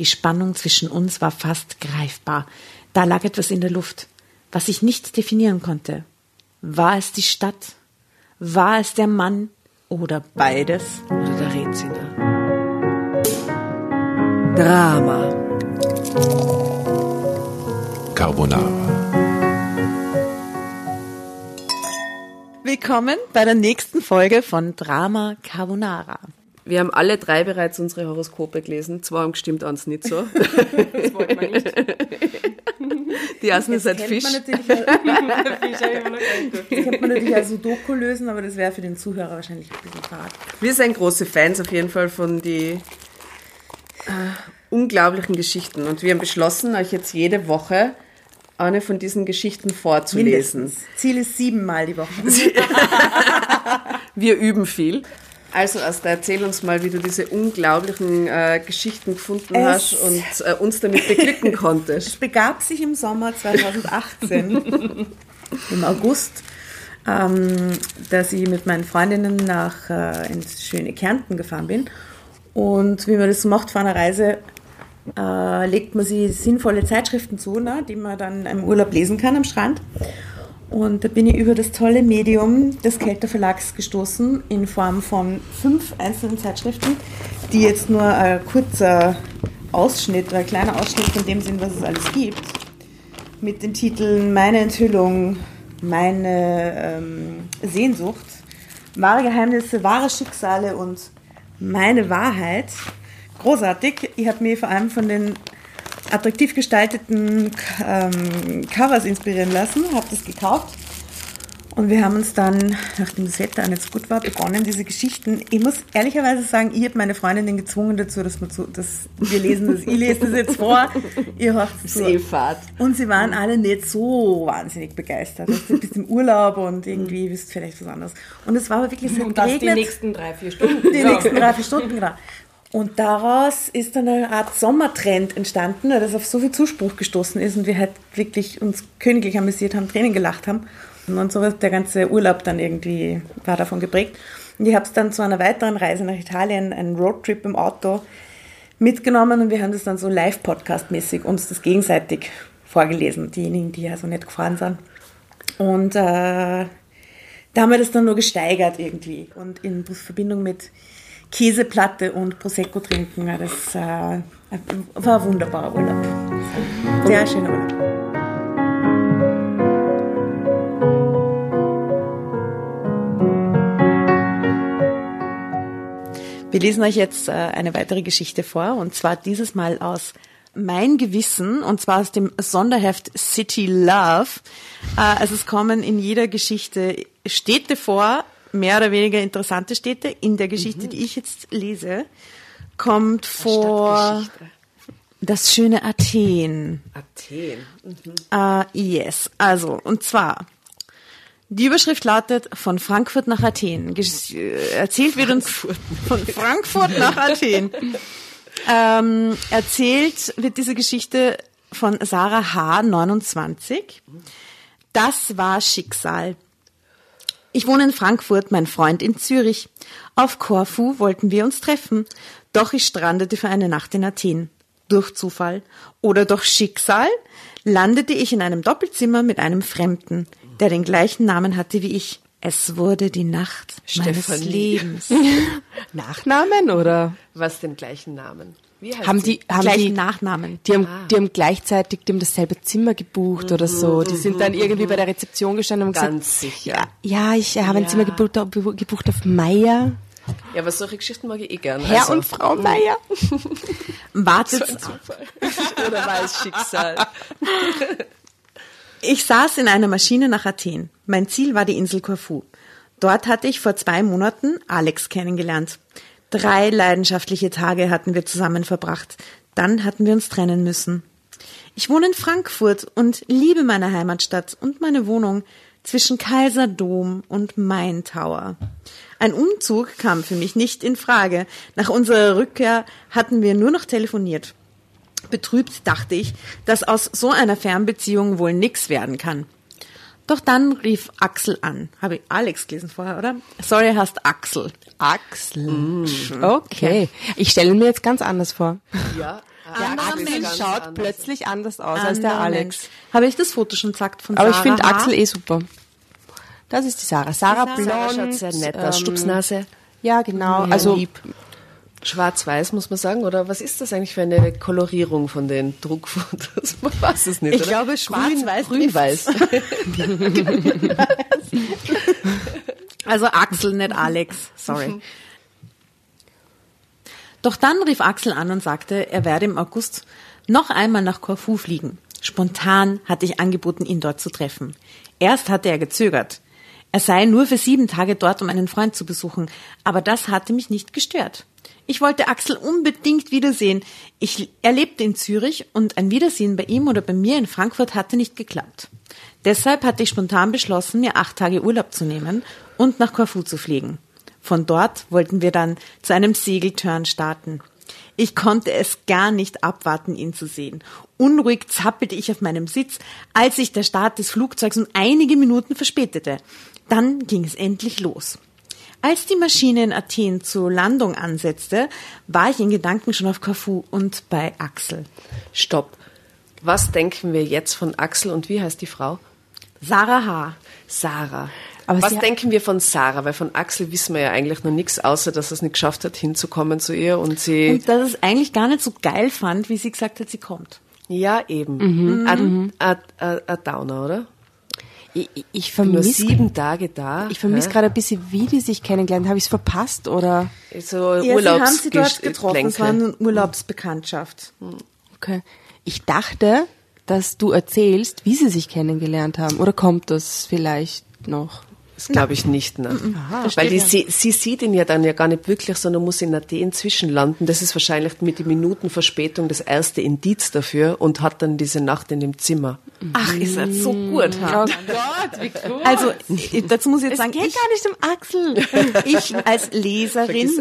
Die Spannung zwischen uns war fast greifbar. Da lag etwas in der Luft, was ich nicht definieren konnte. War es die Stadt? War es der Mann? Oder beides? Oder der Rätsel? Drama. Carbonara. Willkommen bei der nächsten Folge von Drama Carbonara. Wir haben alle drei bereits unsere Horoskope gelesen. Zwei haben gestimmt, eins nicht so. Das wollte man nicht. Die ersten ist halt Fisch. Man natürlich, Fisch könnte man natürlich als Sudoku lösen, aber das wäre für den Zuhörer wahrscheinlich ein bisschen fad. Wir sind große Fans auf jeden Fall von die äh, unglaublichen Geschichten. Und wir haben beschlossen, euch jetzt jede Woche eine von diesen Geschichten vorzulesen. Mindestens. Ziel ist siebenmal die Woche. Wir üben viel. Also Asta, erzähl uns mal, wie du diese unglaublichen äh, Geschichten gefunden Es- hast und äh, uns damit beglücken Es konntest. begab sich im Sommer 2018, im August, ähm, dass ich mit meinen Freundinnen nach äh, ins schöne Kärnten gefahren bin. Und wie man das so macht vor einer Reise, äh, legt man sich sinnvolle Zeitschriften zu, ne, die man dann im Urlaub lesen kann am Strand. Und da bin ich über das tolle Medium des Kelter Verlags gestoßen in Form von fünf einzelnen Zeitschriften, die jetzt nur ein kurzer Ausschnitt, ein kleiner Ausschnitt von dem sind, was es alles gibt. Mit den Titeln Meine Enthüllung, Meine ähm, Sehnsucht, Wahre Geheimnisse, wahre Schicksale und Meine Wahrheit. Großartig. Ich habe mich vor allem von den attraktiv gestalteten ähm, Covers inspirieren lassen, habe das gekauft und wir haben uns dann, nachdem das Wetter nicht so gut war, begonnen, diese Geschichten. Ich muss ehrlicherweise sagen, ich habe meine Freundin gezwungen dazu, dass wir, zu, dass wir lesen das. Ich lese das jetzt vor, ihr hört es zu. Seefahrt. Und sie waren alle nicht so wahnsinnig begeistert. Also, Du bist im Urlaub und irgendwie bist vielleicht was anderes. Und es war aber wirklich so Und das die geregnet. nächsten drei, vier Stunden. Die nächsten drei, vier Stunden, genau. Und daraus ist dann eine Art Sommertrend entstanden, das auf so viel Zuspruch gestoßen ist und wir halt wirklich uns königlich amüsiert haben, Tränen gelacht haben. Und so der ganze Urlaub dann irgendwie, war davon geprägt. Und ich habe es dann zu einer weiteren Reise nach Italien, einen Roadtrip im Auto mitgenommen und wir haben das dann so live-podcast-mäßig uns das gegenseitig vorgelesen, diejenigen, die also nicht gefahren sind. Und äh, da haben wir das dann nur gesteigert irgendwie. Und in Verbindung mit Käseplatte und Prosecco trinken, das äh, war ein wunderbarer Urlaub. Sehr schöner Urlaub. Wir lesen euch jetzt äh, eine weitere Geschichte vor und zwar dieses Mal aus Mein Gewissen und zwar aus dem Sonderheft City Love. Also es kommen in jeder Geschichte Städte vor, mehr oder weniger interessante Städte. In der Geschichte, die ich jetzt lese, kommt vor das schöne Athen. Athen. Uh, yes, also, und zwar, die Überschrift lautet von Frankfurt nach Athen. Gesch äh, erzählt wird uns von Frankfurt nach Athen. Ähm, erzählt wird diese Geschichte von Sarah H. 29. Das war Schicksal. Ich wohne in Frankfurt, mein Freund in Zürich. Auf Korfu wollten wir uns treffen, doch ich strandete für eine Nacht in Athen. Durch Zufall oder durch Schicksal landete ich in einem Doppelzimmer mit einem Fremden, der den gleichen Namen hatte wie ich. Es wurde die Nacht meines Stefanie. Lebens. Nachnamen oder Was den gleichen Namen? Wie heißt haben sie? die, haben Gleichen die, Nachnamen. die haben, die haben gleichzeitig, die haben dasselbe Zimmer gebucht oder so. Die sind dann irgendwie bei der Rezeption gestanden und haben Ganz gesagt, sicher. ja, ich habe ein Ja. Zimmer gebucht, gebucht auf Meier. Ja, aber solche Geschichten mag ich eh gern. Herr Also, und Frau Meier. Wartet, Oder war es Schicksal? Ich saß in einer Maschine nach Athen. Mein Ziel war die Insel Korfu. Dort hatte ich vor zwei Monaten Alex kennengelernt. Drei leidenschaftliche Tage hatten wir zusammen verbracht. Dann hatten wir uns trennen müssen. Ich wohne in Frankfurt und liebe meine Heimatstadt und meine Wohnung zwischen Kaiserdom und Main Tower. Ein Umzug kam für mich nicht in Frage. Nach unserer Rückkehr hatten wir nur noch telefoniert. Betrübt dachte ich, dass aus so einer Fernbeziehung wohl nix werden kann. Doch dann rief Axel an. Habe ich Alex gelesen vorher, oder? Sorry, heißt Axel. Axel. Okay. Ich stelle mir jetzt ganz anders vor. Ja, Der Axel Mensch. schaut anders. plötzlich anders aus als der Alex. Mensch. Habe ich das Foto schon gesagt von Aber ich Sarah finde H.? Axel eh super. Das ist die Sarah. Sarah, Sarah blond. Sarah schaut sehr nett aus. ähm, Stupsnase. Ja, genau. Ja, also lieb. Schwarz-Weiß, muss man sagen, oder was ist das eigentlich für eine Kolorierung von den Druckfotos? Man weiß es nicht, Ich oder? glaube, schwarz-weiß Grün-Weiß. Also Axel, nicht Alex. Sorry. Doch dann rief Axel an und sagte, er werde im August noch einmal nach Korfu fliegen. Spontan hatte ich angeboten, ihn dort zu treffen. Erst hatte er gezögert. Er sei nur für sieben Tage dort, um einen Freund zu besuchen, aber das hatte mich nicht gestört. Ich wollte Axel unbedingt wiedersehen. Ich, er lebte in Zürich und ein Wiedersehen bei ihm oder bei mir in Frankfurt hatte nicht geklappt. Deshalb hatte ich spontan beschlossen, mir acht Tage Urlaub zu nehmen und nach Korfu zu fliegen. Von dort wollten wir dann zu einem Segeltörn starten. Ich konnte es gar nicht abwarten, ihn zu sehen. Unruhig zappelte ich auf meinem Sitz, als sich der Start des Flugzeugs um einige Minuten verspätete. Dann ging es endlich los. Als die Maschine in Athen zur Landung ansetzte, war ich in Gedanken schon auf Korfu und bei Axel. Stopp. Was denken wir jetzt von Axel und wie heißt die Frau? Sarah H. Sarah. Aber Was denken wir von Sarah? Weil von Axel wissen wir ja eigentlich noch nichts, außer dass er es nicht geschafft hat, hinzukommen zu ihr und sie. Und dass es eigentlich gar nicht so geil fand, wie sie gesagt hat, sie kommt. ja, eben. Ein, ein, ein, ein Downer, oder? Ich, ich- vermisse sieben Tage da. ich vermisse gerade ein bisschen, wie die sich kennengelernt. Habe ich es verpasst oder? so Ja, sie haben sie dort getroffen. Es war eine Urlaubsbekanntschaft. Okay. Ich dachte, dass du erzählst, wie sie sich kennengelernt haben. Oder kommt das vielleicht noch? Das glaube ich nicht, ne? Weil die, sie, sie sieht ihn ja dann ja gar nicht wirklich, sondern muss in Athen zwischenlanden. Das ist wahrscheinlich mit den Minuten Verspätung das erste Indiz dafür und hat dann diese Nacht in dem Zimmer. Ach, ist das so gut. Ha? Gott, wie cool. Also, dazu muss ich jetzt sagen, geht ich, gar nicht um Axel. ich als Leserin,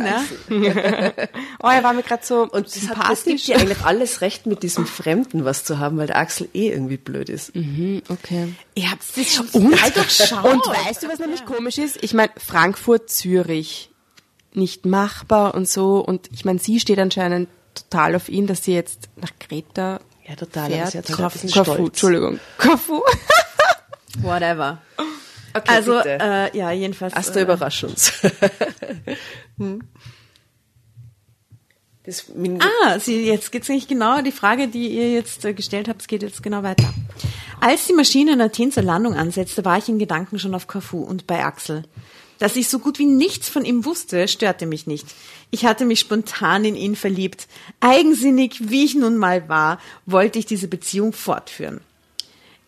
ne, Oh, er war mir gerade so Und das, hat, das sympathisch. gibt ja eigentlich alles recht, mit diesem Fremden was zu haben, weil der Axel eh irgendwie blöd ist. okay. ihr habt das schon Und, und weißt du, was nämlich komisch ist? Ich meine, Frankfurt, Zürich, nicht machbar und so. Und ich meine, sie steht anscheinend total auf ihn, dass sie jetzt nach Kreta Ja, total. fährt. sie hat halt Korfu, Stolz. Entschuldigung. Korfu. Whatever. Okay, Also, äh, ja, jedenfalls. Asta, äh, überrasch uns. Hm. Ah, Sie, jetzt geht's nicht genau. Die Frage, die ihr jetzt äh, gestellt habt, es geht jetzt genau weiter. Als die Maschine in Athen zur Landung ansetzte, war ich in Gedanken schon auf Korfu und bei Axel. Dass ich so gut wie nichts von ihm wusste, störte mich nicht. Ich hatte mich spontan in ihn verliebt. Eigensinnig, wie ich nun mal war, wollte ich diese Beziehung fortführen.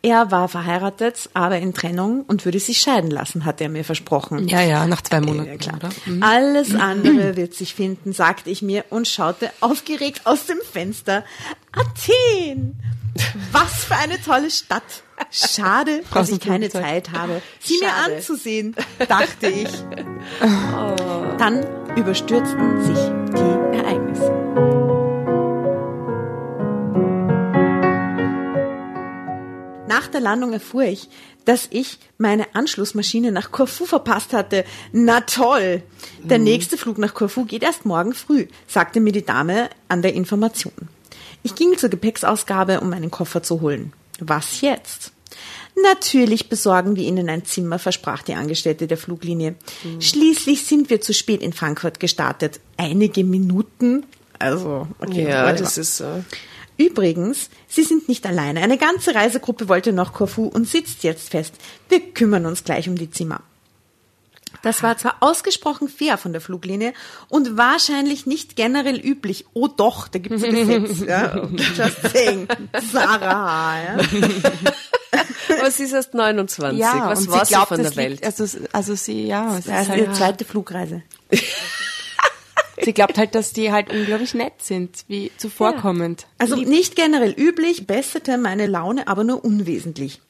Er war verheiratet, aber in Trennung und würde sich scheiden lassen, hat er mir versprochen. Ja, ja, nach zwei Monaten, Ja, klar. oder? Alles andere wird sich finden, sagte ich mir und schaute aufgeregt aus dem Fenster. Athen! Was für eine tolle Stadt! Schade, dass ich keine. Zeit habe, sie Schade. mir anzusehen, dachte ich. Dann überstürzten sich die Ereignisse. Nach der Landung erfuhr ich, dass ich meine Anschlussmaschine nach Korfu verpasst hatte. Na toll! Der nächste Flug nach Korfu geht erst morgen früh, sagte mir die Dame an der Information. Ich ging zur Gepäcksausgabe, um meinen Koffer zu holen. Was jetzt? Natürlich besorgen wir Ihnen ein Zimmer, versprach die Angestellte der Fluglinie. Schließlich sind wir zu spät in Frankfurt gestartet. Einige Minuten? Also, okay. ja, das ist so. Übrigens, Sie sind nicht alleine. Eine ganze Reisegruppe wollte nach Korfu und sitzt jetzt fest. Wir kümmern uns gleich um die Zimmer. Das war zwar ausgesprochen fair von der Fluglinie und wahrscheinlich nicht generell üblich. Oh doch, da gibt's ein Gesetz. ja. Just saying. Sarah. Ja. Aber sie ist erst 29. Ja, Was war sie glaubt, sie von der Welt? Liegt, also, also sie, ja, es ist Das ist halt, ihre zweite Flugreise. sie glaubt halt, dass die halt unglaublich nett sind, wie zuvorkommend. Also nicht generell üblich, besserte meine Laune aber nur unwesentlich.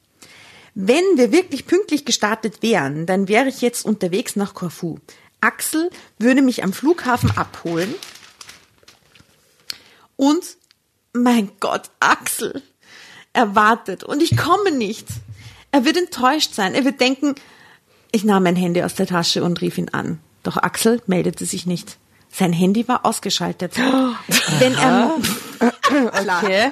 Wenn wir wirklich pünktlich gestartet wären, dann wäre ich jetzt unterwegs nach Korfu. Axel würde mich am Flughafen abholen. Und, mein Gott, Axel, er wartet und ich komme nicht. Er wird enttäuscht sein. Er wird denken, ich nahm mein Handy aus der Tasche und rief ihn an. Doch Axel meldete sich nicht. Sein Handy war ausgeschaltet. Wenn er, Okay.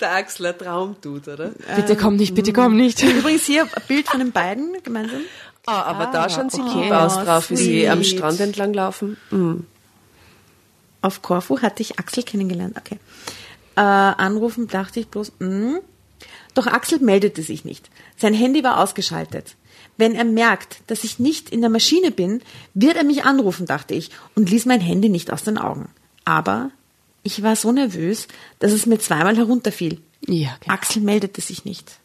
Der Axler Traumtut, oder? Bitte komm nicht, bitte komm nicht. übrigens hier ein Bild von den beiden gemeinsam. Ah, aber da schauen sie okay. aus Oh, drauf, wie sie am. Strand entlang laufen. Mhm. Auf Korfu hatte ich Axel kennengelernt. Okay. Äh, anrufen dachte ich bloß, mh. doch Axel meldete sich nicht. Sein Handy war ausgeschaltet. Wenn er merkt, dass ich nicht in der Maschine bin, wird er mich anrufen, dachte ich, und ließ mein Handy nicht aus den Augen. Aber ich war so nervös, dass es mir zweimal herunterfiel. Ja, genau. Axel meldete sich nicht.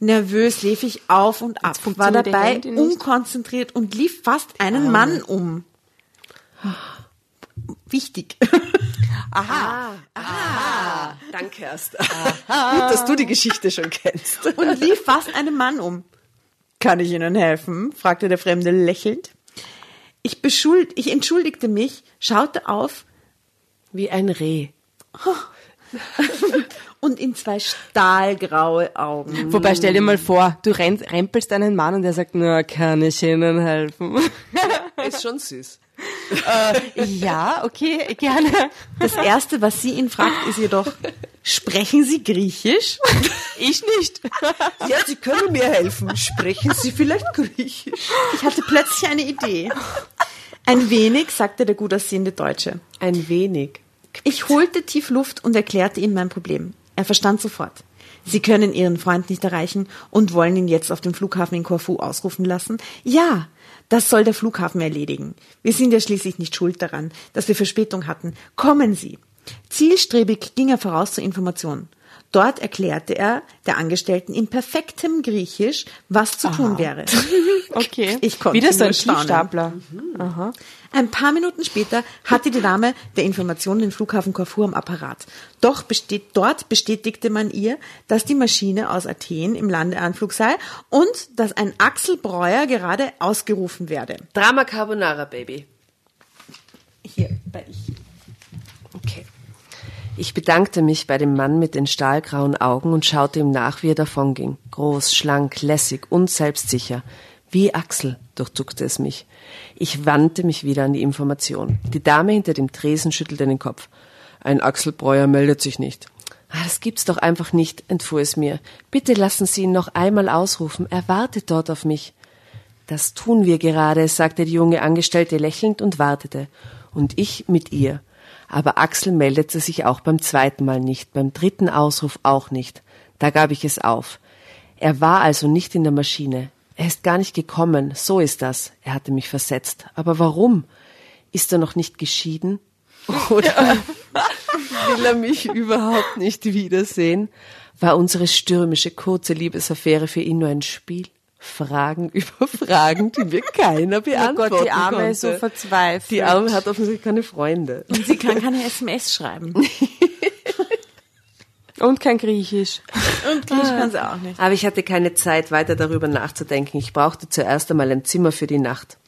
Nervös lief ich auf und ab, war dabei unkonzentriert und lief fast einen Mann um. Wichtig. Danke erst. Gut, dass du die Geschichte schon kennst. und lief fast einen Mann um. Kann ich Ihnen helfen? fragte der Fremde lächelnd. Ich, beschuld, ich entschuldigte mich, schaute auf Wie ein Reh. und in zwei stahlgraue Augen. Wobei, stell dir mal vor, du rempelst einen Mann und der sagt, na, kann ich Ihnen helfen? Ist schon süß. ja, okay, gerne. Das Erste, was sie ihn fragt, ist jedoch, sprechen Sie Griechisch? Ich nicht. Ja, Sie können mir helfen. Sprechen Sie vielleicht Griechisch? Ich hatte plötzlich eine Idee. Ein wenig, sagte der gut aussehende Deutsche. Ein wenig. Ich holte tief Luft und erklärte ihm mein Problem. Er verstand sofort. Sie können Ihren Freund nicht erreichen und wollen ihn jetzt auf dem Flughafen in Korfu ausrufen lassen? Ja, das soll der Flughafen erledigen. Wir sind ja schließlich nicht schuld daran, dass wir Verspätung hatten. Kommen Sie. Zielstrebig ging er voraus zur Information. Dort erklärte er der Angestellten in perfektem Griechisch, was zu tun wäre. Okay. Ich konnte Wieder so ein staunen. Tiefstapler. Ein paar Minuten später hatte die Dame der Information den Flughafen Korfu am Apparat. Doch besteht, dort bestätigte man ihr, dass die Maschine aus Athen im Landeanflug sei und dass ein Axel Breuer gerade ausgerufen werde. Drama Carbonara, Baby. Hier, bei ich. Okay. Ich bedankte mich bei dem Mann mit den stahlgrauen Augen und schaute ihm nach, wie er davonging. Groß, schlank, lässig und selbstsicher. Wie Axel, durchzuckte es mich. Ich wandte mich wieder an die Information. Die Dame hinter dem Tresen schüttelte den Kopf. Ein Axel Breuer meldet sich nicht. Ah, das gibt's doch einfach nicht, entfuhr es mir. Bitte lassen Sie ihn noch einmal ausrufen. Er wartet dort auf mich. Das tun wir gerade, sagte die junge Angestellte lächelnd und wartete. Und ich mit ihr. Aber Axel meldete sich auch beim zweiten Mal nicht, beim dritten Ausruf auch nicht. Da gab ich es auf. Er war also nicht in der Maschine. Er ist gar nicht gekommen, so ist das. Er hatte mich versetzt. Aber warum? Ist er noch nicht geschieden? Oder will er mich überhaupt nicht wiedersehen? War unsere stürmische, kurze Liebesaffäre für ihn nur ein Spiel? Fragen über Fragen, die mir keiner Oh beantworten Gott, die Arme konnte. ist so verzweifelt. Die Arme hat offensichtlich keine Freunde. Und sie kann keine SMS schreiben. Und kein Griechisch. Und Griechisch kann sie auch nicht. Aber ich hatte keine Zeit, weiter darüber nachzudenken. Ich brauchte zuerst einmal ein Zimmer für die Nacht.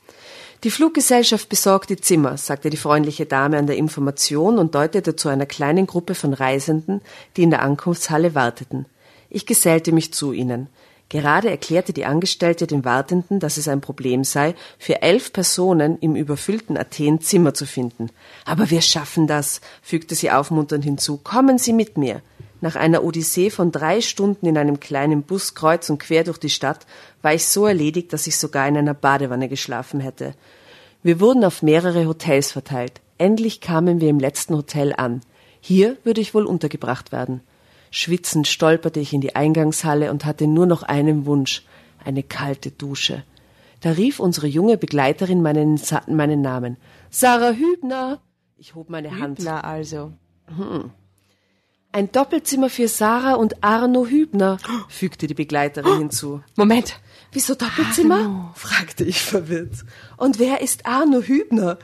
Die Fluggesellschaft besorgt die Zimmer, sagte die freundliche Dame an der Information und deutete zu einer kleinen Gruppe von Reisenden, die in der Ankunftshalle warteten. Ich gesellte mich zu ihnen. Gerade erklärte die Angestellte den Wartenden, dass es ein Problem sei, für elf Personen im überfüllten Athen Zimmer zu finden. Aber wir schaffen das, fügte sie aufmunternd hinzu. Kommen Sie mit mir. Nach einer Odyssee von drei Stunden in einem kleinen Bus kreuz und quer durch die Stadt war ich so erledigt, dass ich sogar in einer Badewanne geschlafen hätte. Wir wurden auf mehrere Hotels verteilt. Endlich kamen wir im letzten Hotel an. Hier würde ich wohl untergebracht werden. Schwitzend stolperte ich in die Eingangshalle und hatte nur noch einen Wunsch, eine kalte Dusche. Da rief unsere junge Begleiterin meinen, meinen Namen. Sarah Hübner! Ich hob meine Hand. Na also. Ein Doppelzimmer für Sarah und Arno Hübner, fügte die Begleiterin hinzu. Moment. Wieso Doppelzimmer? fragte ich verwirrt. Und wer ist Arno Hübner?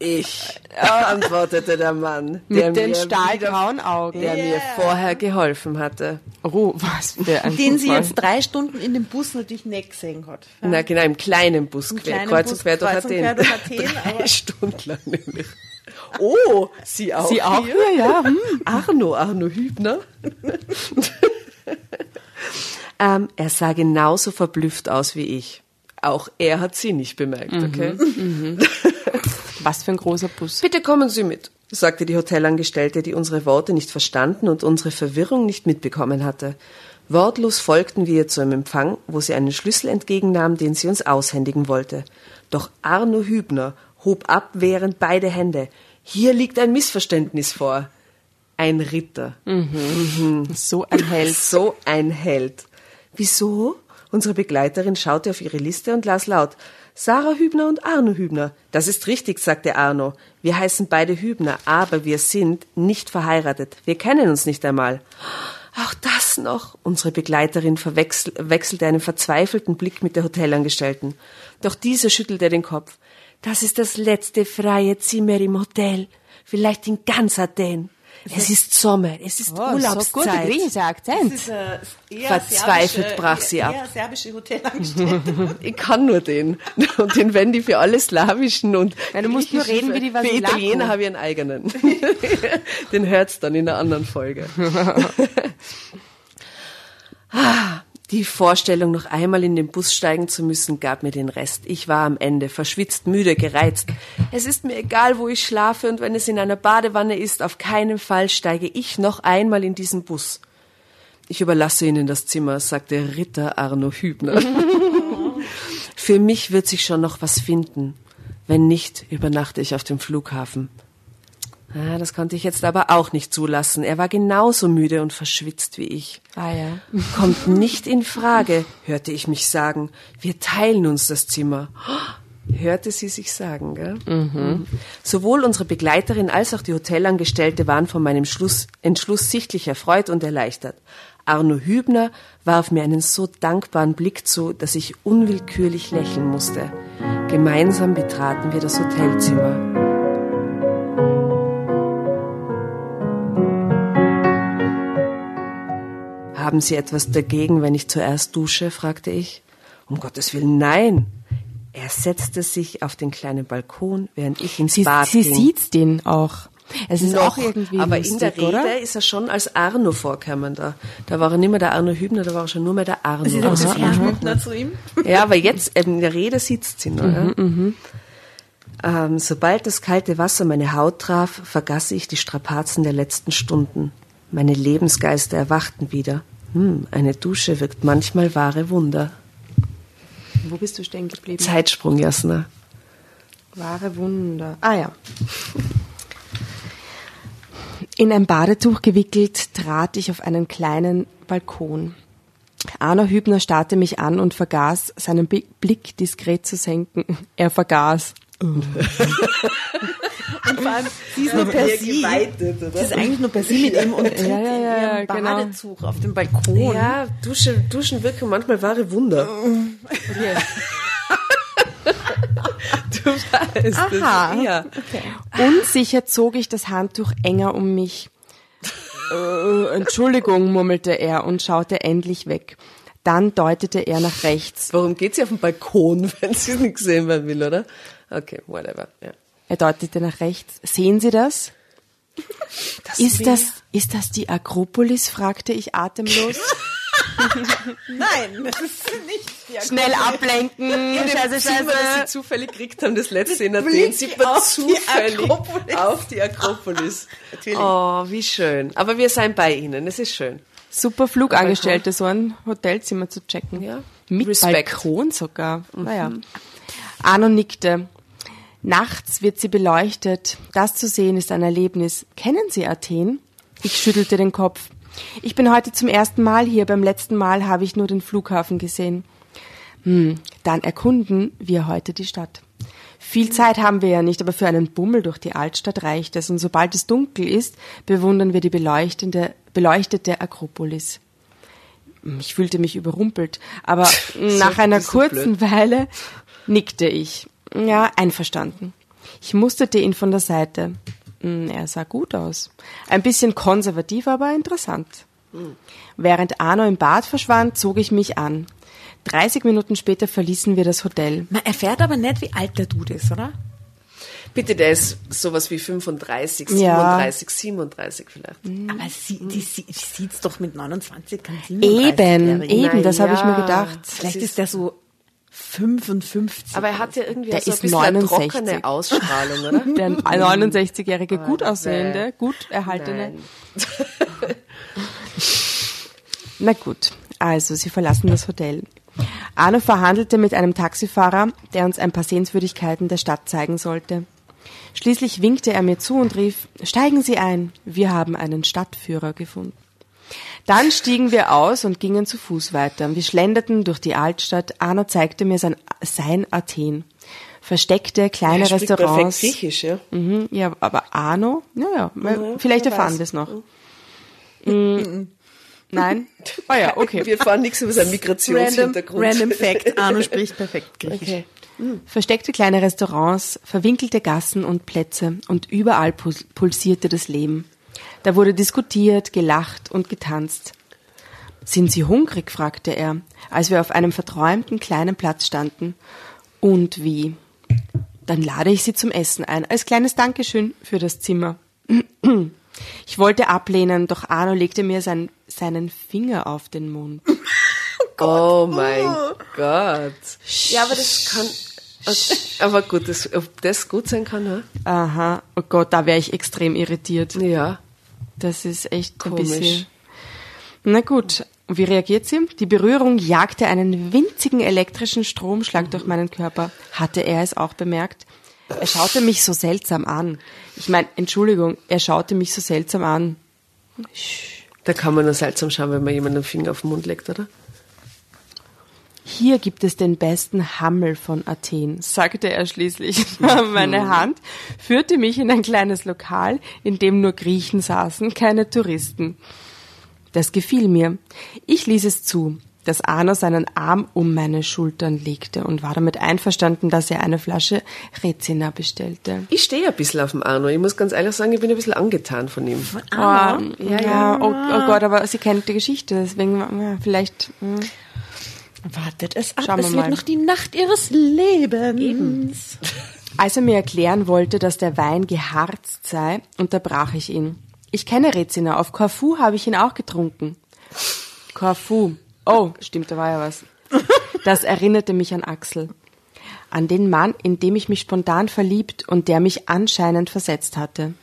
Ich, antwortete der Mann, der Mit den mir stahlgrauen Augen. der mir vorher geholfen hatte. Oh, was für ein Den sie Zufall. jetzt drei Stunden in dem Bus natürlich nicht gesehen hat. Na genau, im kleinen Bus, quer, kleinen kreuz Bus, und quer durch kreuz und Athen. quer durch Athen, Drei aber- Stunden lang nämlich. Oh, Sie auch Sie auch hier? hier, ja. Hm. Arno, Arno Hübner. ähm, er sah genauso verblüfft aus wie ich. Auch er hat sie nicht bemerkt, okay? Was für ein großer Bus. Bitte kommen Sie mit, sagte die Hotelangestellte, die unsere Worte nicht verstanden und unsere Verwirrung nicht mitbekommen hatte. Wortlos folgten wir zu einem Empfang, wo sie einen Schlüssel entgegennahm, den sie uns aushändigen wollte. Doch Arno Hübner hob abwehrend beide Hände. Hier liegt ein Missverständnis vor. Ein Ritter. So ein Held. So ein Held. Wieso? Unsere Begleiterin schaute auf ihre Liste und las laut. Sarah Hübner und Arno Hübner. Das ist richtig, sagte Arno. Wir heißen beide Hübner, aber wir sind nicht verheiratet. Wir kennen uns nicht einmal. Auch das noch. Unsere Begleiterin verwechsel- wechselte einen verzweifelten Blick mit der Hotelangestellten. Doch diese schüttelte den Kopf. Das ist das letzte freie Zimmer im Hotel. Vielleicht in ganz Athen. Es ist Sommer, es ist Oh, so guter Urlaubszeit. griechischer Akzent. Äh, eher Verzweifelt brach sie ab. Eher serbische Hotelangestellte. Ich kann nur den. Und den Wendy für alle slawischen und Ja, du musst nur reden wie die Für Vasilako. Italiener habe ich einen eigenen. den hört's dann in einer anderen Folge. Ah, Die Vorstellung, noch einmal in den Bus steigen zu müssen, gab mir den Rest. Ich war am Ende, verschwitzt, müde, gereizt. Es ist mir egal, wo ich schlafe und wenn es in einer Badewanne ist, auf keinen Fall steige ich noch einmal in diesen Bus. Ich überlasse Ihnen das Zimmer, sagte Ritter Arno Hübner. Für mich wird sich schon noch was finden. Wenn nicht, übernachte ich auf dem Flughafen. Ah, das konnte ich jetzt aber auch nicht zulassen. Er war genauso müde und verschwitzt wie ich. Ah ja. Kommt nicht in Frage, hörte ich mich sagen. Wir teilen uns das Zimmer. Hörte sie sich sagen, gell? Mhm. Sowohl unsere Begleiterin als auch die Hotelangestellte waren von meinem Schluss, Entschluss sichtlich erfreut und erleichtert. Arno Hübner warf mir einen so dankbaren Blick zu, dass ich unwillkürlich lächeln musste. Gemeinsam betraten wir das Hotelzimmer. Haben Sie etwas dagegen, wenn ich zuerst dusche? fragte ich. Um Gottes Willen, nein. Er setzte sich auf den kleinen Balkon, während ich ins Sie, Bad sie ging. sieht den auch. Es ist Noch, auch irgendwie aber lustig, in der Rede oder? ist er schon als Arno vorkommender. Da war er nicht mehr der Arno Hübner, da war er schon nur mehr der Arno. Sie das Aha. Herr Schmuckner zu ihm. Ja, aber jetzt in der Rede sitzt sie noch. Mhm, ja. ähm, sobald das kalte Wasser meine Haut traf, vergaß ich die Strapazen der letzten Stunden. Meine Lebensgeister erwachten wieder. Hm, eine Dusche wirkt manchmal wahre Wunder. Wo bist du stehen geblieben? Zeitsprung, Jasna. Wahre Wunder. Ah ja. In ein Badetuch gewickelt trat ich auf einen kleinen Balkon. Arno Hübner starrte mich an und vergaß, seinen Blick diskret zu senken. Er vergaß. Und vor allem, sie ist nur per sie. Sie ist eigentlich nur per sie mit ihm und trinkt ja, ja, in ja, ihrem genau. Badezug auf dem Balkon. Ja, Dusche, Duschen wirken manchmal wahre Wunder. du weißt Aha. es. Ja. Unsicher zog ich das Handtuch enger um mich. Äh, Entschuldigung, murmelte er und schaute endlich weg. Dann deutete er nach rechts. Warum geht sie auf den Balkon, wenn sie es nicht werden will, oder? Okay, whatever. Ja. Er deutete nach rechts. Sehen Sie das? ist das, ist das die Akropolis? fragte ich atemlos. Nein, das ist nicht die Schnell ablenken. Scheiße, Zimmer, das sie scheiße. zufällig gekriegt haben, das letzte in Athen, Blick sieht man auf die zufällig Akropolis. auf die Akropolis. Natürlich. Oh, wie schön. Aber wir seien bei Ihnen, es ist schön. Super Flugangestellte, so ein Hotelzimmer zu checken. Ja. Mit Respekt. Balkon sogar. Naja. Arno nickte. Nachts wird sie beleuchtet. Das zu sehen ist ein Erlebnis. Kennen Sie Athen? Ich schüttelte den Kopf. Ich bin heute zum ersten Mal hier. Beim letzten Mal habe ich nur den Flughafen gesehen. Hm, dann erkunden wir heute die Stadt. Viel Zeit haben wir ja nicht, aber für einen Bummel durch die Altstadt reicht es. Und sobald es dunkel ist, bewundern wir die beleuchtende, beleuchtete Akropolis. Ich fühlte mich überrumpelt, aber nach einer kurzen Weile nickte ich. Ja, einverstanden. Ich musterte ihn von der Seite. Hm, Er sah gut aus. Ein bisschen konservativ, aber interessant. Während Arno im Bad verschwand, zog ich mich an. 30 Minuten später verließen wir das Hotel. Man erfährt aber nicht, wie alt der Dude ist, oder? Bitte, der ist sowas wie 35, Ja. 37, 37 vielleicht. Aber sie, die, sie, sieht's doch mit 29, kann Eben, 37-Jährigen. eben, das habe ich mir ja. gedacht. Vielleicht Das ist der so 55. Aber er hat ja irgendwie Der so ein ist bisschen eine 69. trockene Ausstrahlung, oder? Der 69-jährige, gut aussehende, gut erhaltene. Na gut, also sie verlassen das Hotel. Arno verhandelte mit einem Taxifahrer, der uns ein paar Sehenswürdigkeiten der Stadt zeigen sollte. Schließlich winkte er mir zu und rief, steigen Sie ein, wir haben einen Stadtführer gefunden. Dann stiegen wir aus und gingen zu Fuß weiter. Wir schlenderten durch die Altstadt. Arno zeigte mir sein, sein Athen. Versteckte kleine spricht Restaurants. perfekt Griechisch, ja. Mhm, ja, aber Arno, naja, vielleicht wer erfahren wir es noch. Mm, Nein? Ah ja, okay. Wir fahren nichts über seinen Random, Migrationshintergrund. random Fact. Arno spricht perfekt Griechisch. Okay. Versteckte kleine Restaurants, verwinkelte Gassen und Plätze und überall pul- pulsierte das Leben. Da wurde diskutiert, gelacht und getanzt. Sind Sie hungrig? fragte er, als wir auf einem verträumten kleinen Platz standen. Und wie? Dann lade ich Sie zum Essen ein, als kleines Dankeschön für das Zimmer. Ich wollte ablehnen, doch Arno legte mir sein, seinen Finger auf den Mund. Oh mein Gott. Ja, aber das kann. Aber gut, das, ob das gut sein kann, ja? Aha, oh Gott, da wäre ich extrem irritiert. Ja. Das ist echt Komisch. ein bisschen. Na gut, wie reagiert sie? Die Berührung jagte einen winzigen elektrischen Stromschlag durch meinen Körper. Hatte er es auch bemerkt? Er schaute mich so seltsam an. Ich meine, Entschuldigung, er schaute mich so seltsam an. Da kann man nur seltsam schauen, wenn man jemanden den Finger auf den Mund legt, oder? Hier gibt es den besten Hammel von Athen, sagte er schließlich. Meine Hand führte mich in ein kleines Lokal, in dem nur Griechen saßen, keine Touristen. Das gefiel mir. Ich ließ es zu, dass Arno seinen Arm um meine Schultern legte und war damit einverstanden, dass er eine Flasche Rezina bestellte. Ich stehe ein bisschen auf dem Arno. Ich muss ganz ehrlich sagen, ich bin ein bisschen angetan von ihm. Ah, ja, ja. Oh, oh Gott, aber sie kennt die Geschichte, deswegen ja, vielleicht. hm. Wartet es ab, Schauen wir es wird mal. noch die Nacht ihres Lebens. Als er mir erklären wollte, dass der Wein geharzt sei, unterbrach ich ihn. Ich kenne Rezina, auf Corfu habe ich ihn auch getrunken. Corfu. Oh, stimmt, da war ja was. Das erinnerte mich an Axel. An den Mann, in dem ich mich spontan verliebt und der mich anscheinend versetzt hatte.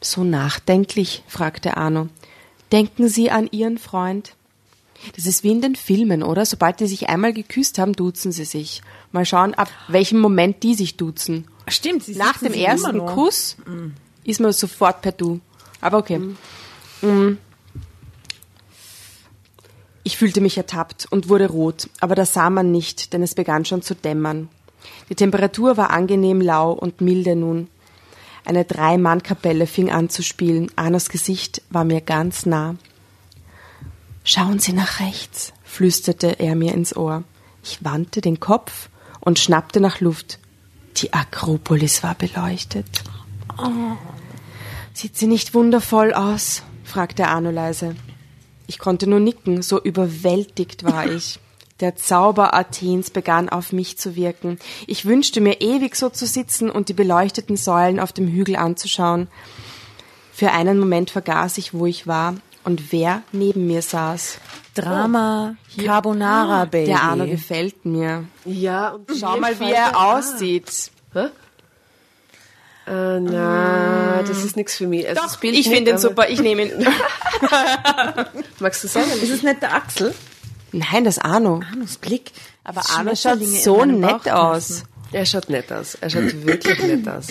So nachdenklich, fragte Arno. Denken Sie an Ihren Freund? Das ist wie in den Filmen, oder? Sobald die sich einmal geküsst haben, duzen sie sich. Mal schauen, ab welchem Moment die sich duzen. Stimmt, sie Nach dem ersten. Kuss ist man sofort per Du. Aber okay. Mm. Ich fühlte mich ertappt und wurde rot, aber das sah man nicht, denn es begann schon zu dämmern. Die Temperatur war angenehm lau und milde nun. Eine Drei-Mann-Kapelle fing an zu spielen. Arnos Gesicht war mir ganz nah. Schauen Sie nach rechts, flüsterte er mir ins Ohr. Ich wandte den Kopf und schnappte nach Luft. Die Akropolis war beleuchtet. Sieht sie nicht wundervoll aus? fragte Arno leise. Ich konnte nur nicken, so überwältigt war ich. Der Zauber Athens begann auf mich zu wirken. Ich wünschte mir ewig so zu sitzen und die beleuchteten Säulen auf dem Hügel anzuschauen. Für einen Moment vergaß ich, wo ich war und wer neben mir saß. Drama Carbonara Baby. Der Arno gefällt mir. Ja, und Schau mal, wie er aussieht. Hä? Äh, na, das ist nichts für mich. Also Bild Ich finde ihn super, ich nehme ihn. Magst du sagen? Ist es nicht der Axel? Nein, das Arno. Arnos Blick. Aber Arno schaut so nett aus. Er schaut nett aus. Er schaut wirklich nett aus.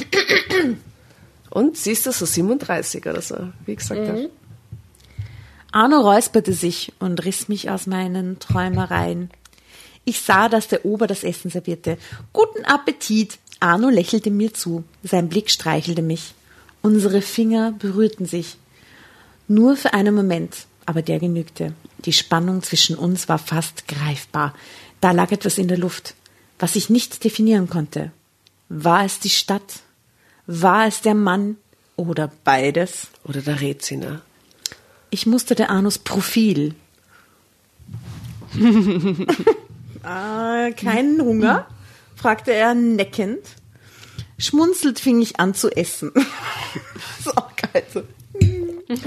Und siehst du, so 37 oder so, wie ich gesagt habe. Arno räusperte sich und riss mich aus meinen Träumereien. Ich sah, dass der Ober das Essen servierte. Guten Appetit! Arno lächelte mir zu. Sein Blick streichelte mich. Unsere Finger berührten sich. Nur für einen Moment, aber der genügte. Die Spannung zwischen uns war fast greifbar. Da lag etwas in der Luft, was ich nicht definieren konnte. War es die Stadt? War es der Mann? Oder beides? Oder der Reziner. Ich musterte Arnos Profil. ah, keinen Hunger? fragte er neckend. Schmunzelt fing ich an zu essen. so geil. So.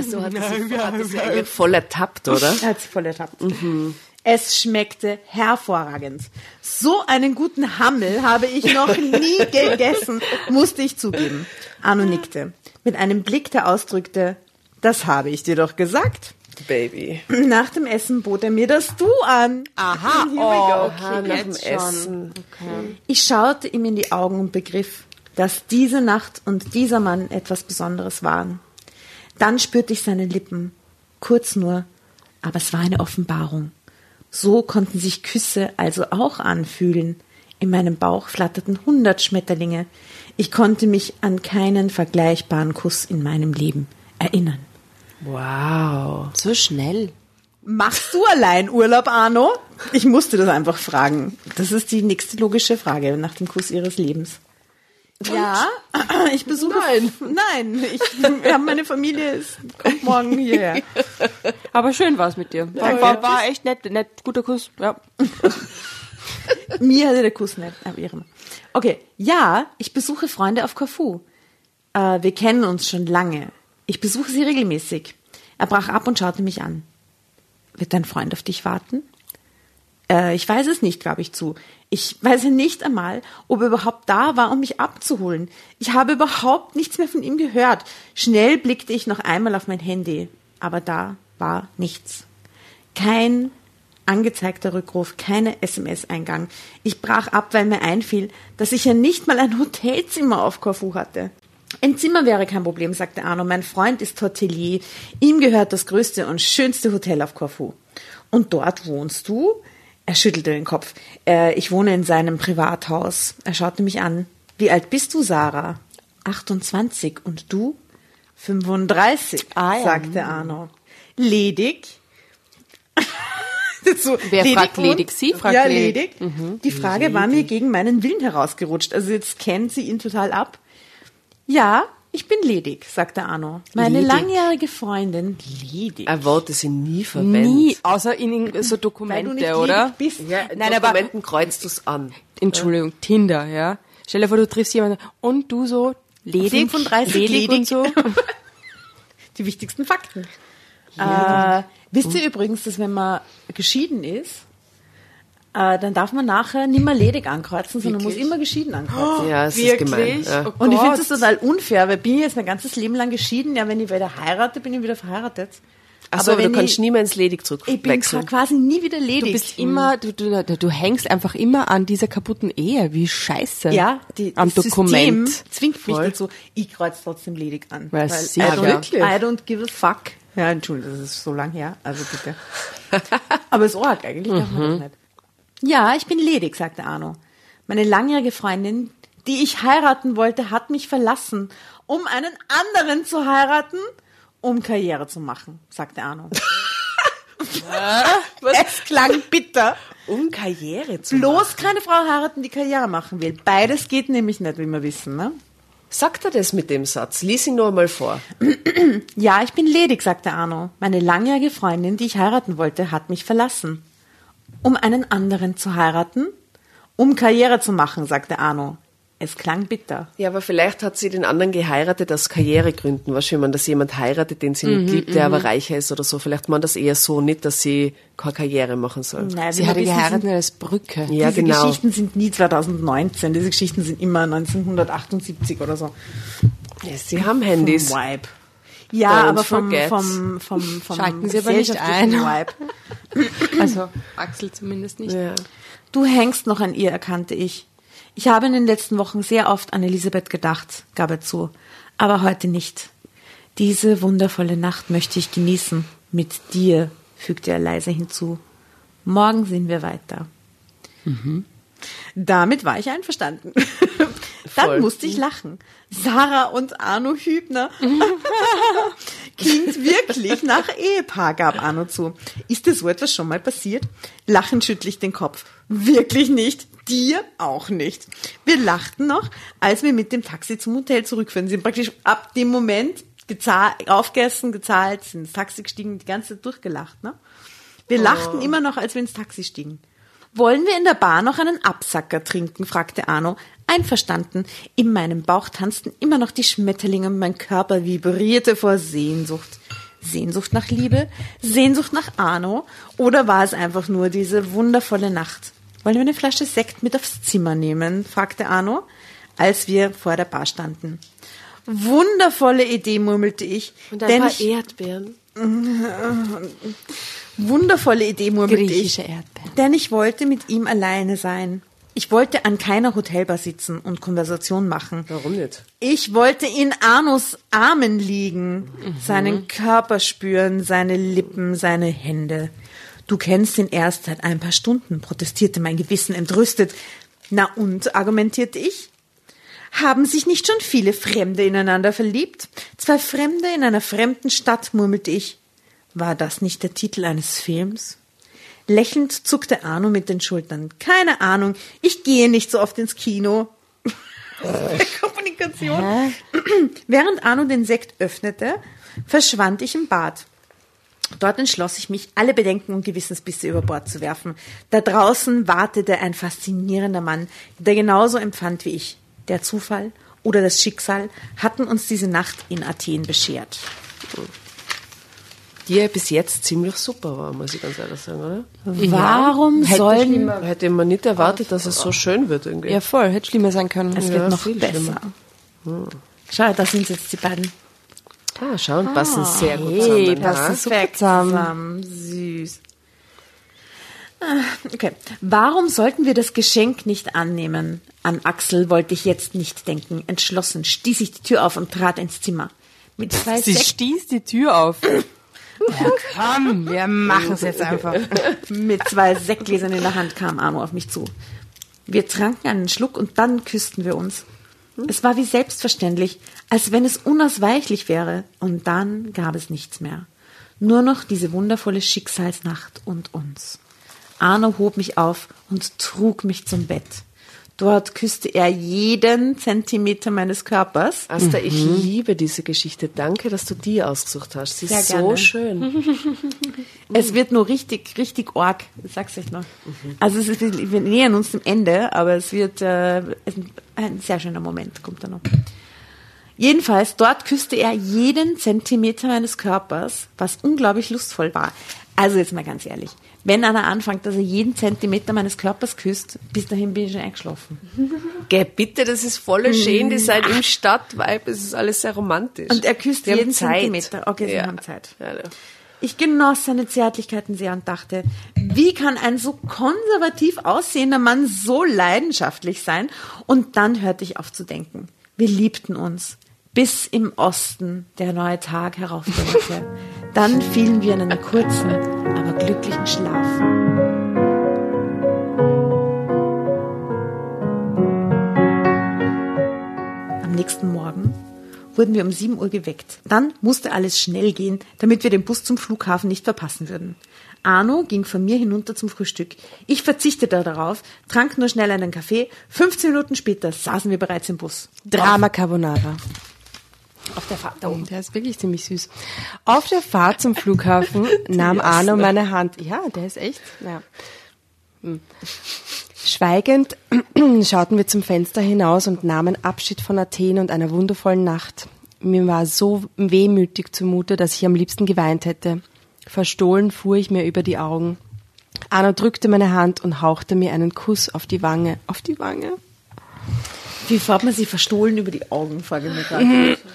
So hat sich, hat sich eigentlich voll ertappt, oder? Er hat sich voll ertappt. Es schmeckte hervorragend. So einen guten Hammel habe ich noch nie gegessen, musste ich zugeben. Arno nickte. Mit einem Blick, der ausdrückte, das habe ich dir doch gesagt. Baby. Nach dem Essen bot er mir das Du an. Aha, oh, okay, nach dem. Essen. Ich schaute ihm in die Augen und begriff, dass diese Nacht und dieser Mann etwas Besonderes waren. Dann spürte ich seine Lippen, kurz nur, aber es war eine Offenbarung. So konnten sich Küsse also auch anfühlen. In meinem Bauch flatterten hundert Schmetterlinge. Ich konnte mich an keinen vergleichbaren Kuss in meinem Leben erinnern. Wow. So schnell. Machst du allein Urlaub, Arno? Ich musste das einfach fragen. Das ist die nächste logische Frage nach dem Kuss ihres Lebens. Ja, ich besuche. Nein. nein, ich, wir haben meine Familie ist, kommt morgen hierher. Aber schön war es mit dir. War, war, war echt nett, nett, guter Kuss. Ja. Mir hatte der Kuss nicht erwehren. Okay, ja, ich besuche Freunde auf Corfu. Äh, wir kennen uns schon lange. Ich besuche sie regelmäßig. Er brach ab und schaute mich an. Wird dein Freund auf dich warten? Äh, ich weiß es nicht, gab ich zu. Ich weiß nicht einmal, ob er überhaupt da war, um mich abzuholen. Ich habe überhaupt nichts mehr von ihm gehört. Schnell blickte ich noch einmal auf mein Handy, aber da war nichts. Kein angezeigter Rückruf, keine SMS-Eingang. Ich brach ab, weil mir einfiel, dass ich ja nicht mal ein Hotelzimmer auf Korfu hatte. Ein Zimmer wäre kein Problem, sagte Arno. Mein Freund ist Hotelier. Ihm gehört das größte und schönste Hotel auf Korfu. Und dort wohnst du? Er schüttelte den Kopf. Äh, ich wohne in seinem Privathaus. Er schaute mich an. Wie alt bist du, Sarah? 28. Und du? 35, Ah, ja. sagte Arno. Ledig? so, Wer fragt wohnt- ledig? Sie fragt ja, ledig. ledig. Die Frage war mir gegen meinen Willen herausgerutscht. Also jetzt kennt sie ihn total ab. Ja, ich bin ledig, sagte Arno. Meine Ledig. langjährige Freundin, ledig. Ein Wort, das ich nie verwende. Nie, außer in so Weil du Dokumente, nicht oder? ledig bist. Ja, in Nein, aber- Dokumenten kreuzt du's an. Entschuldigung, Tinder, ja. Stell dir vor, du triffst jemanden und du so ledig, 35 ledig, und ledig. so. Die wichtigsten Fakten. Äh, wisst ihr übrigens, dass wenn man geschieden ist, äh, dann darf man nachher nicht mehr ledig ankreuzen, sondern muss immer geschieden ankreuzen. Ja, es ist Wirklich? gemein. Ja. Oh Und ich finde das total unfair, weil bin ich jetzt mein ganzes Leben lang geschieden, ja, wenn ich wieder heirate, bin ich wieder verheiratet. Ach so, aber du kannst ich, nie mehr ins Ledig ich bin zurückwechseln. quasi nie wieder ledig. Du bist immer, du, du, du hängst einfach immer an dieser kaputten Ehe. Wie scheiße. ja, die, am das Dokument. System zwingt mich Voll. dazu, ich kreuz trotzdem ledig an. Weil Weil es I don't, Wirklich? I don't give a fuck. Ja, Entschuldigung, das ist so lang her, also bitte. Aber es ist arg, eigentlich darf man das nicht. Ja, ich bin ledig, sagte Arno. Meine langjährige Freundin, die ich heiraten wollte, hat mich verlassen, um einen anderen zu heiraten, um Karriere zu machen, sagte Arno. es klang bitter. Um Karriere zu machen. Bloß keine Frau heiraten, die Karriere machen will. Beides geht nämlich nicht, wie wir wissen, ne? Sagt er das mit dem Satz? Lies ihn nur mal vor. Ja, ich bin ledig, sagte Arno. Meine langjährige Freundin, die ich heiraten wollte, hat mich verlassen. Um einen anderen zu heiraten? Um Karriere zu machen, sagte Arno. Es klang bitter. Ja, aber vielleicht hat sie den anderen geheiratet aus Karrieregründen. Was wenn man, dass jemand heiratet, den sie nicht liebt, der aber reicher ist oder so. Vielleicht man das eher so nicht, dass sie keine Karriere machen soll. Nein, Sie wissen, geheiratet sind- als Brücke. Ja, diese genau. Geschichten sind nie 2019. Diese Geschichten sind immer 1978 oder so. Ja, sie haben Handys. Vom Vibe. Ja, Don't aber vom, forget. vom, vom, vom Schalten Sie aber nicht ein. Vibe. Also Axel zumindest nicht. Ja. Du hängst noch an ihr, erkannte ich. Ich habe in den letzten Wochen sehr oft an Elisabeth gedacht, gab er zu, aber heute nicht. Diese wundervolle Nacht möchte ich genießen. Mit dir, fügte er leise hinzu. Morgen sehen wir weiter. Damit war ich einverstanden. Dann musste ich lachen. Sarah und Arno Hübner. Klingt wirklich nach Ehepaar, gab Arno zu. Ist dir so etwas schon mal passiert? Lachend schüttle ich den Kopf. Wirklich nicht. Dir auch nicht. Wir lachten noch, als wir mit dem Taxi zum Hotel zurückfuhren. Sie sind praktisch ab dem Moment gezahlt, aufgegessen, gezahlt, sind ins Taxi gestiegen, die ganze Zeit durchgelacht. Ne? Wir lachten immer noch, als wir ins Taxi stiegen. Wollen wir in der Bar noch einen Absacker trinken? fragte Arno. Einverstanden. In meinem Bauch tanzten immer noch die Schmetterlinge und mein Körper vibrierte vor Sehnsucht. Sehnsucht nach Liebe? Sehnsucht nach Arno? Oder war es einfach nur diese wundervolle Nacht? Wollen wir eine Flasche Sekt mit aufs Zimmer nehmen? fragte Arno, als wir vor der Bar standen. Wundervolle Idee, murmelte ich. Und ein denn paar ich, Erdbeeren. wundervolle Idee, murmelte Griechische ich. Erdbeeren. Denn ich wollte mit ihm alleine sein. Ich wollte an keiner Hotelbar sitzen und Konversation machen. Warum nicht? Ich wollte in Arnos Armen liegen, seinen Körper spüren, seine Lippen, seine Hände. Du kennst ihn erst seit ein paar Stunden, protestierte mein Gewissen entrüstet. Na und, argumentierte ich, haben sich nicht schon viele Fremde ineinander verliebt? Zwei Fremde in einer fremden Stadt, murmelte ich. War das nicht der Titel eines Films? Lächelnd zuckte Arno mit den Schultern. Keine Ahnung, ich gehe nicht so oft ins Kino. Kommunikation. Während Arno den Sekt öffnete, verschwand ich im Bad. Dort entschloss ich mich, alle Bedenken und Gewissensbisse über Bord zu werfen. Da draußen wartete ein faszinierender Mann, der genauso empfand wie ich. Der Zufall oder das Schicksal hatten uns diese Nacht in Athen beschert. Die ja bis jetzt ziemlich super war, muss ich ganz ehrlich sagen, oder? Warum Hätte sollen schlimmer- Hätte man nicht erwartet, dass es so schön wird irgendwie. Ja, voll. Hätte schlimmer sein können. es Ja, wird noch viel besser? Schau, da sind jetzt die beiden. Ah, schau, und passen sehr gut hey, zusammen. passen ja. super zusammen. Süß. Ah, Okay. Warum sollten wir das Geschenk nicht annehmen? An Axel wollte ich jetzt nicht denken. Entschlossen stieß ich die Tür auf und trat ins Zimmer. Mit zwei Sie Sekt stieß die Tür auf. Ja, komm, wir machen es jetzt einfach. Mit zwei Sektgläsern in der Hand kam Arno auf mich zu. Wir tranken einen Schluck und dann küssten wir uns. Es war wie selbstverständlich, als wenn es unausweichlich wäre. Und dann gab es nichts mehr. Nur noch diese wundervolle Schicksalsnacht und uns. Arno hob mich auf und trug mich zum Bett. Dort küsste er jeden Zentimeter meines Körpers. Asta, ich liebe diese Geschichte. Danke, dass du die ausgesucht hast. Sie ist Sehr so gerne. schön. Es wird nur richtig, richtig arg, ich sag's euch noch. Also es ist, wir nähern uns dem Ende, aber es wird äh, ein sehr schöner Moment, kommt da noch. Jedenfalls, dort küsste er jeden Zentimeter meines Körpers, was unglaublich lustvoll war. Also jetzt mal ganz ehrlich, wenn einer anfängt, dass er jeden Zentimeter meines Körpers küsst, bis dahin bin ich schon eingeschlafen. Geh, bitte, das ist voll schön. Die seid im Stadtvibe. Es ist alles sehr romantisch. Und er küsst haben jeden. Zentimeter. Okay, sie Ja. haben Zeit. Ja, ja. Ich genoss seine Zärtlichkeiten sehr und dachte, wie kann ein so konservativ aussehender Mann so leidenschaftlich sein? Und dann hörte ich auf zu denken. Wir liebten uns, bis im Osten der neue Tag heraufdämmerte. Dann fielen wir in einen kurzen, aber glücklichen Schlaf. Am nächsten Morgen wurden wir um 7 Uhr geweckt. Dann musste alles schnell gehen, damit wir den Bus zum Flughafen nicht verpassen würden. Arno ging von mir hinunter zum Frühstück. Ich verzichtete darauf, trank nur schnell einen Kaffee. 15 Minuten später saßen wir bereits im Bus. Drama Carbonara. Auf der Fahrt Oh, der ist wirklich ziemlich süß. Auf der Fahrt zum Flughafen nahm Arno meine Hand. Ja, der ist echt. Ja. Hm. Schweigend schauten wir zum Fenster hinaus und nahmen Abschied von Athen und einer wundervollen Nacht. Mir war so wehmütig zumute, dass ich am liebsten geweint hätte. Verstohlen fuhr ich mir über die Augen. Arno drückte meine Hand und hauchte mir einen Kuss auf die Wange. Auf die Wange? Wie fährt man sie verstohlen über die Augen, frage ich mich gerade.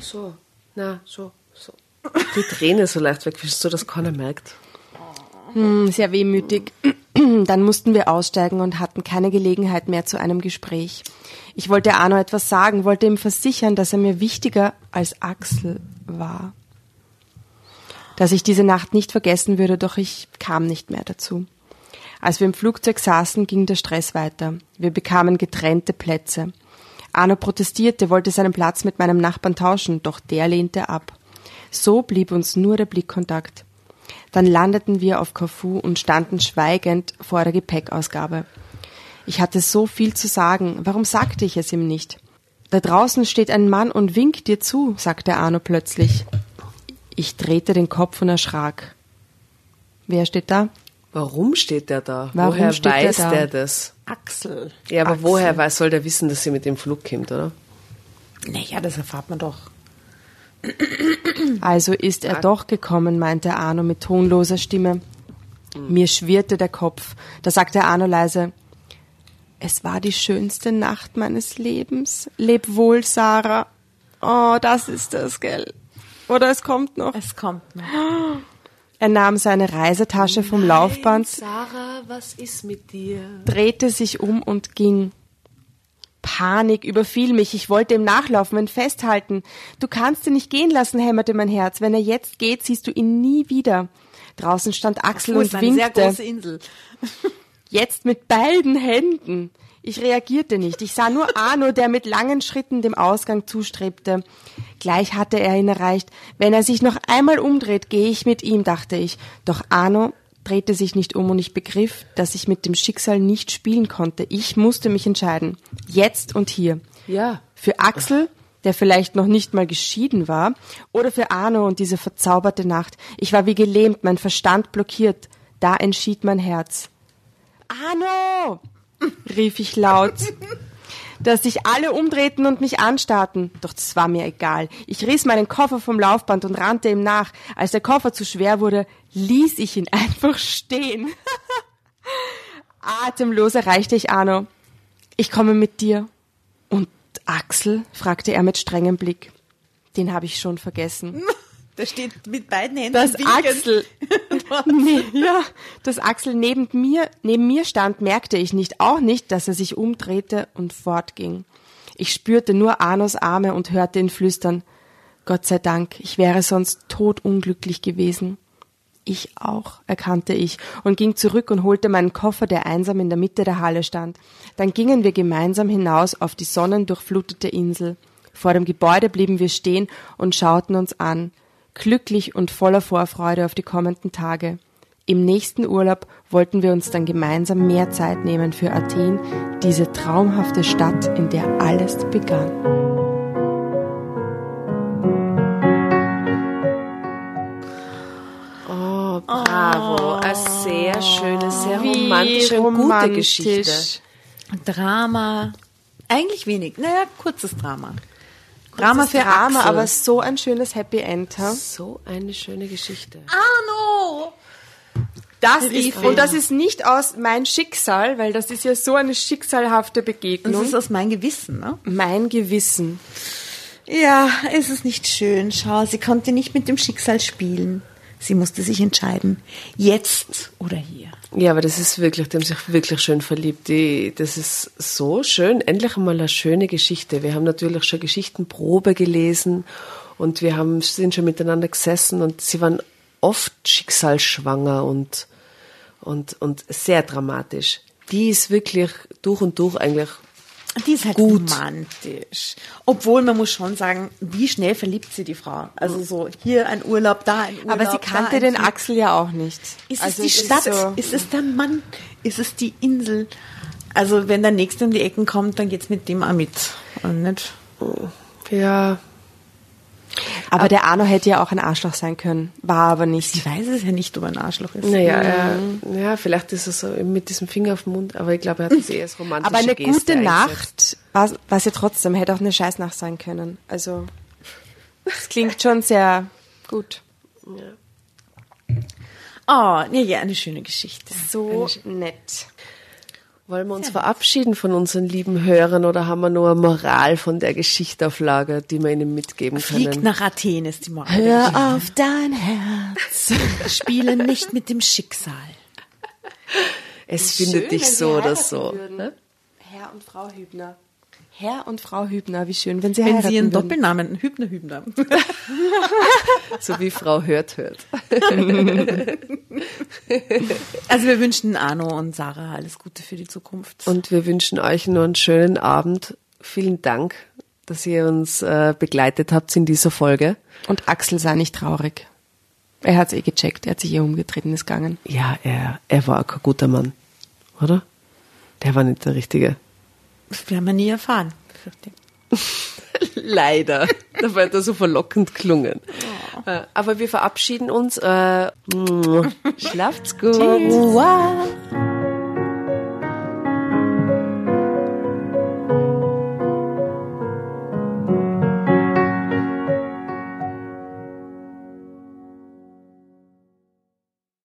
So, na, so, so. Die Träne so leicht wegwischen, so dass keiner merkt. Hm, Sehr wehmütig. Dann mussten wir aussteigen und hatten keine Gelegenheit mehr zu einem Gespräch. Ich wollte Arno etwas sagen, wollte ihm versichern, dass er mir wichtiger als Axel war. Dass ich diese Nacht nicht vergessen würde, doch ich kam nicht mehr dazu. Als wir im Flugzeug saßen, ging der Stress weiter. Wir bekamen getrennte Plätze. Arno protestierte, wollte seinen Platz mit meinem Nachbarn tauschen, doch der lehnte ab. So blieb uns nur der Blickkontakt. Dann landeten wir auf Corfu und standen schweigend vor der Gepäckausgabe. Ich hatte so viel zu sagen, warum sagte ich es ihm nicht? Da draußen steht ein Mann und winkt dir zu, sagte Arno plötzlich. Ich drehte den Kopf und erschrak. Wer steht da? Warum steht der da? Warum woher steht der weiß da? der das? Axel. Ja, aber Axel. woher weiß, soll der wissen, dass sie mit dem Flug kommt, oder? Naja, das erfahrt man doch. Also ist er doch gekommen, meinte Arno mit tonloser Stimme. Mir schwirrte der Kopf. Da sagte Arno leise, es war die schönste Nacht meines Lebens. Leb wohl, Sarah. Oh, das ist das, gell? Oder es kommt noch. Es kommt noch. Er nahm seine Reisetasche vom Laufband, Sarah, was ist mit dir? drehte sich um und ging. Panik überfiel mich. Ich wollte ihm nachlaufen und festhalten. Du kannst ihn nicht gehen lassen, hämmerte mein Herz. Wenn er jetzt geht, siehst du ihn nie wieder. Draußen stand Axel und winkte. große Insel. Jetzt mit beiden Händen. Ich reagierte nicht. Ich sah nur Arno, der mit langen Schritten dem Ausgang zustrebte. Gleich hatte er ihn erreicht. Wenn er sich noch einmal umdreht, gehe ich mit ihm, dachte ich. Doch Arno drehte sich nicht um und ich begriff, dass ich mit dem Schicksal nicht spielen konnte. Ich musste mich entscheiden. Jetzt und hier. Ja. Für Axel, der vielleicht noch nicht mal geschieden war, oder für Arno und diese verzauberte Nacht. Ich war wie gelähmt, mein Verstand blockiert. Da entschied mein Herz. Arno! Rief ich laut. Dass sich alle umdrehten und mich anstarrten. Doch das war mir egal. Ich riss meinen Koffer vom Laufband und rannte ihm nach. Als der Koffer zu schwer wurde, ließ ich ihn einfach stehen. Atemlos erreichte ich Arno. Ich komme mit dir. Und Axel? fragte er mit strengem Blick. Den habe ich schon vergessen. Der steht mit beiden Händen winkend. Axel, nee, ja, dass Axel neben mir, neben mir stand, merkte ich nicht, auch nicht, dass er sich umdrehte und fortging. Ich spürte nur Arnos Arme und hörte ihn flüstern. Gott sei Dank, ich wäre sonst todunglücklich gewesen. Ich auch, erkannte ich und ging zurück und holte meinen Koffer, der einsam in der Mitte der Halle stand. Dann gingen wir gemeinsam hinaus auf die sonnendurchflutete Insel. Vor dem Gebäude blieben wir stehen und schauten uns an, glücklich und voller Vorfreude auf die kommenden Tage. Im nächsten Urlaub wollten wir uns dann gemeinsam mehr Zeit nehmen für Athen, diese traumhafte Stadt, in der alles begann. Oh, bravo. Eine sehr schöne, sehr romantische und gute romantisch. Geschichte. Drama. Eigentlich wenig. Naja, kurzes Drama. Drama für Drama, Axel. aber so ein schönes Happy End. Ha? So eine schöne Geschichte. Arno! Das ist, und das ist nicht aus mein Schicksal, weil das ist ja so eine schicksalhafte Und Begegnung. das ist aus meinem Gewissen, ne? mein Gewissen. Ja, es ist nicht schön. Schau, sie konnte nicht mit dem Schicksal spielen. Sie musste sich entscheiden. Jetzt oder hier. Ja, aber das ist wirklich, die haben sich wirklich schön verliebt. Die, das ist so schön. Endlich einmal eine schöne Geschichte. Wir haben natürlich schon Geschichtenprobe gelesen und wir haben, sind schon miteinander gesessen und sie waren oft schicksalsschwanger und, und, und sehr dramatisch. Die ist wirklich durch und durch eigentlich Die ist halt Gut. romantisch. Obwohl, man muss schon sagen, wie schnell verliebt sie die Frau. Also so, hier ein Urlaub, da ein Urlaub. Aber sie kannte den Flug. Axel ja auch nicht. Ist Also es die es ist Stadt? so- Ist es der Mann? Ist es die Insel? Also wenn der Nächste um die Ecken kommt, dann geht's mit dem auch mit. Und nicht? Ja, Aber der Arno hätte ja auch ein Arschloch sein können, war aber nicht. Ich weiß es ja nicht, ob er ein Arschloch ist. naja, er, ja, vielleicht ist er so mit diesem Finger auf dem Mund, aber ich glaube, er hat das eher als romantische Aber eine Geste gute eingesetzt. Nacht war was ja trotzdem, hätte auch eine Scheißnacht sein können. Also, das klingt schon sehr gut. Oh, nee, ja, eine schöne Geschichte. So nett. Wollen wir uns verabschieden von unseren lieben Hörern oder haben wir nur eine Moral von der Geschichte auf Lager, die wir ihnen mitgeben Fliegt können? nach Athen ist die Moral. Hör auf dein Herz. Spiele nicht mit dem Schicksal. Es findet dich so oder so. ne? Herr und Frau Hübner. Herr und Frau Hübner, wie schön, wenn sie Wenn sie einen würden. Doppelnamen, Hübner Hübner. So wie Frau hört hört. Also wir wünschen Arno und Sarah alles Gute für die Zukunft. Und wir wünschen euch nur einen schönen Abend. Vielen Dank, dass ihr uns äh, begleitet habt in dieser Folge. Und Axel sei nicht traurig. Er hat's eh gecheckt, er hat sich eh umgedreht und ist gegangen. Ja, er, er war kein guter Mann, oder? Der war nicht der Richtige. Wir haben ja nie erfahren. Leider. Dabei hat er so verlockend klungen. Äh, Aber wir verabschieden uns. Äh, schlaft's gut. Wow.